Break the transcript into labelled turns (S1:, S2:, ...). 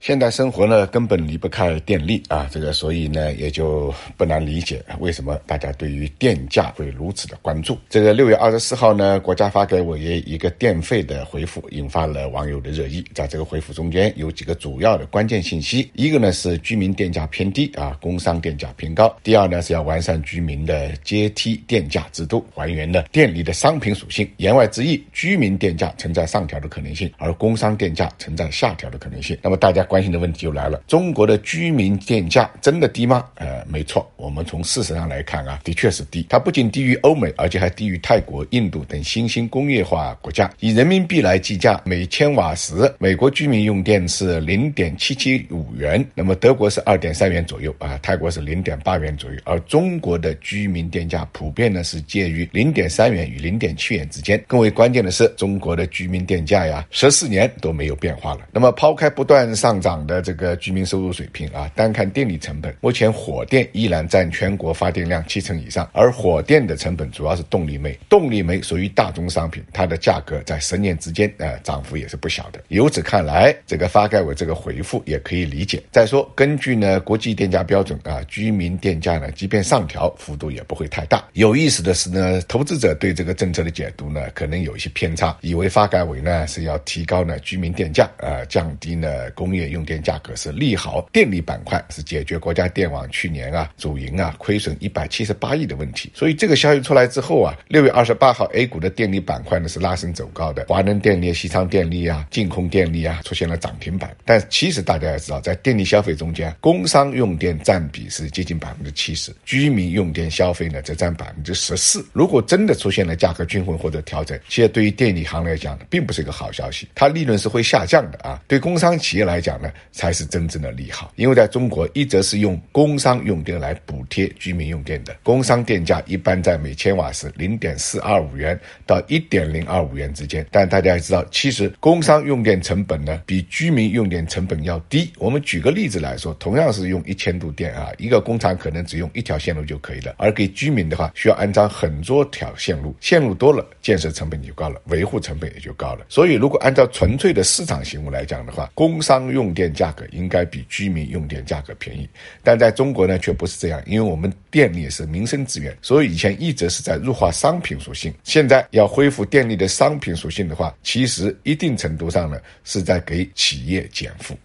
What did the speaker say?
S1: 现代生活呢，根本离不开电力啊，这个所以呢，也就不难理解为什么大家对于电价会如此的关注。这个六月二十四号呢，国家发改委一个电费的回复，引发了网友的热议。在这个回复中间有几个主要的关键信息：一个呢是居民电价偏低啊，工商电价偏高；第二呢是要完善居民的阶梯电价制度，还原了电力的商品属性。言外之意，居民电价存在上调的可能性，而工商电价存在下调的可能性。那么大家。关心的问题就来了：中国的居民电价真的低吗？呃，没错，我们从事实上来看啊，的确是低。它不仅低于欧美，而且还低于泰国、印度等新兴工业化国家。以人民币来计价，每千瓦时，美国居民用电是零点七七五元，那么德国是二点三元左右啊，泰国是零点八元左右，而中国的居民电价普遍呢是介于零点三元与零点七元之间。更为关键的是，中国的居民电价呀，十四年都没有变化了。那么抛开不断上涨的这个居民收入水平啊，单看电力成本，目前火电依然占全国发电量七成以上，而火电的成本主要是动力煤，动力煤属于大宗商品，它的价格在十年之间呃涨幅也是不小的。由此看来，这个发改委这个回复也可以理解。再说，根据呢国际电价标准啊，居民电价呢即便上调，幅度也不会太大。有意思的是呢，投资者对这个政策的解读呢，可能有一些偏差，以为发改委呢是要提高呢居民电价，呃降低呢工业用电价。格是利好电力板块，是解决国家电网去年啊主营啊亏损一百七十八亿的问题。所以这个消息出来之后啊，六月二十八号 A 股的电力板块呢是拉升走高的，华能电力、西昌电力啊、净空电力啊出现了涨停板。但其实大家要知道，在电力消费中间，工商用电占比是接近百分之七十，居民用电消费呢则占百分之十四。如果真的出现了价格均衡或者调整，其实对于电力行来讲，并不是一个好消息，它利润是会下降的啊。对工商企业来讲呢？才是真正的利好，因为在中国一直是用工商用电来补贴居民用电的，工商电价一般在每千瓦时零点四二五元到一点零二五元之间。但大家也知道，其实工商用电成本呢比居民用电成本要低。我们举个例子来说，同样是用一千度电啊，一个工厂可能只用一条线路就可以了，而给居民的话需要安装很多条线路，线路多了，建设成本就高了，维护成本也就高了。所以，如果按照纯粹的市场行为来讲的话，工商用用电价格应该比居民用电价格便宜，但在中国呢却不是这样，因为我们电力是民生资源，所以以前一直是在弱化商品属性，现在要恢复电力的商品属性的话，其实一定程度上呢是在给企业减负。